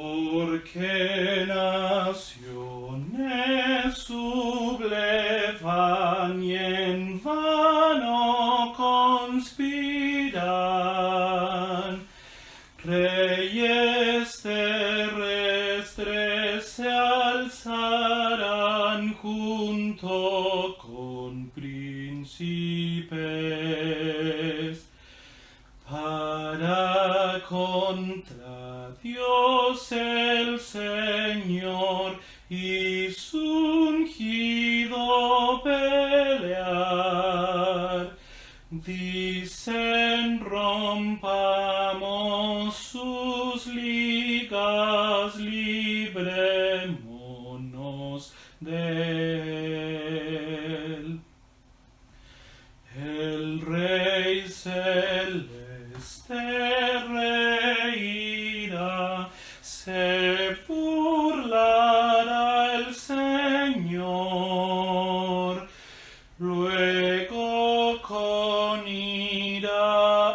porque naciones sublevan y en vano conspiran, reyes terrestres se alzarán junto con príncipes para contra Dios el Señor y su ungido pelear. Dicen rompamos sus ligas, librémonos de él. El Rey celeste burlará el Señor. Luego con ira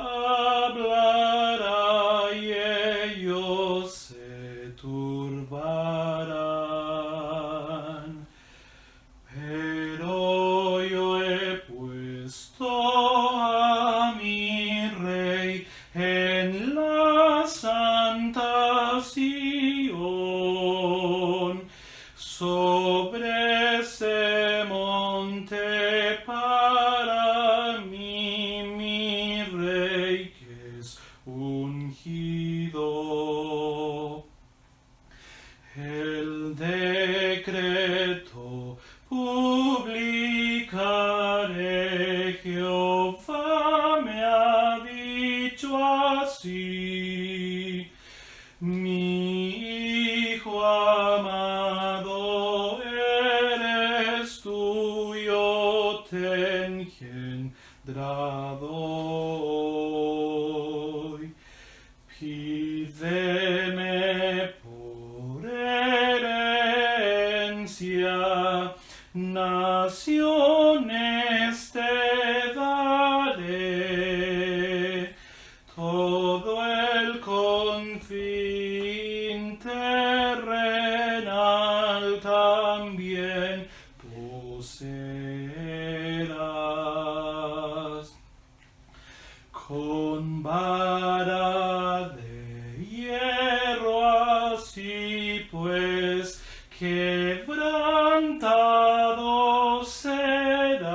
hablará y ellos se turbarán. Pero yo he puesto a mi rey en la santa Sion, sobre ese monte para mí, mi rey es ungido. El decreto publicaré, Jehová me ha dicho así. Hoy. Pídeme por herencia, naciones te daré, todo el confín terrenal quebrantados serán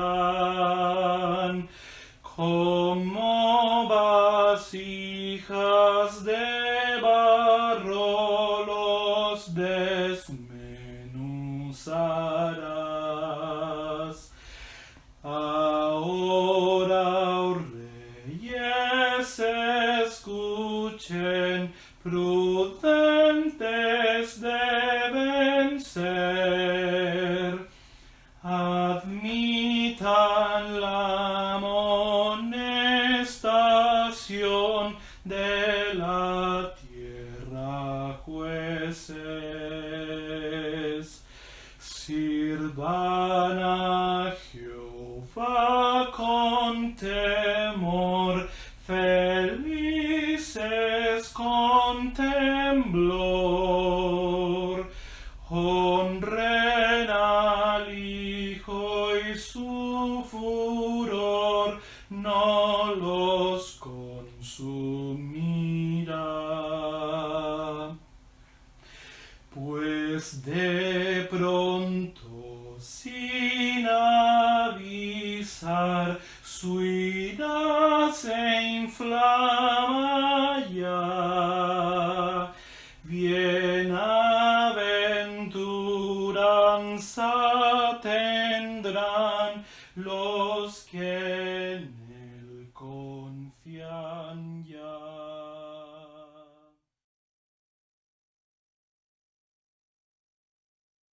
como vasijas de prudentes deben ser. Admitan la amonestación de la tierra jueces. Sirvan temblor. Honren al Hijo y su furor no los consumirá. Pues de pronto, sin avisar, su ira se inflama Amen.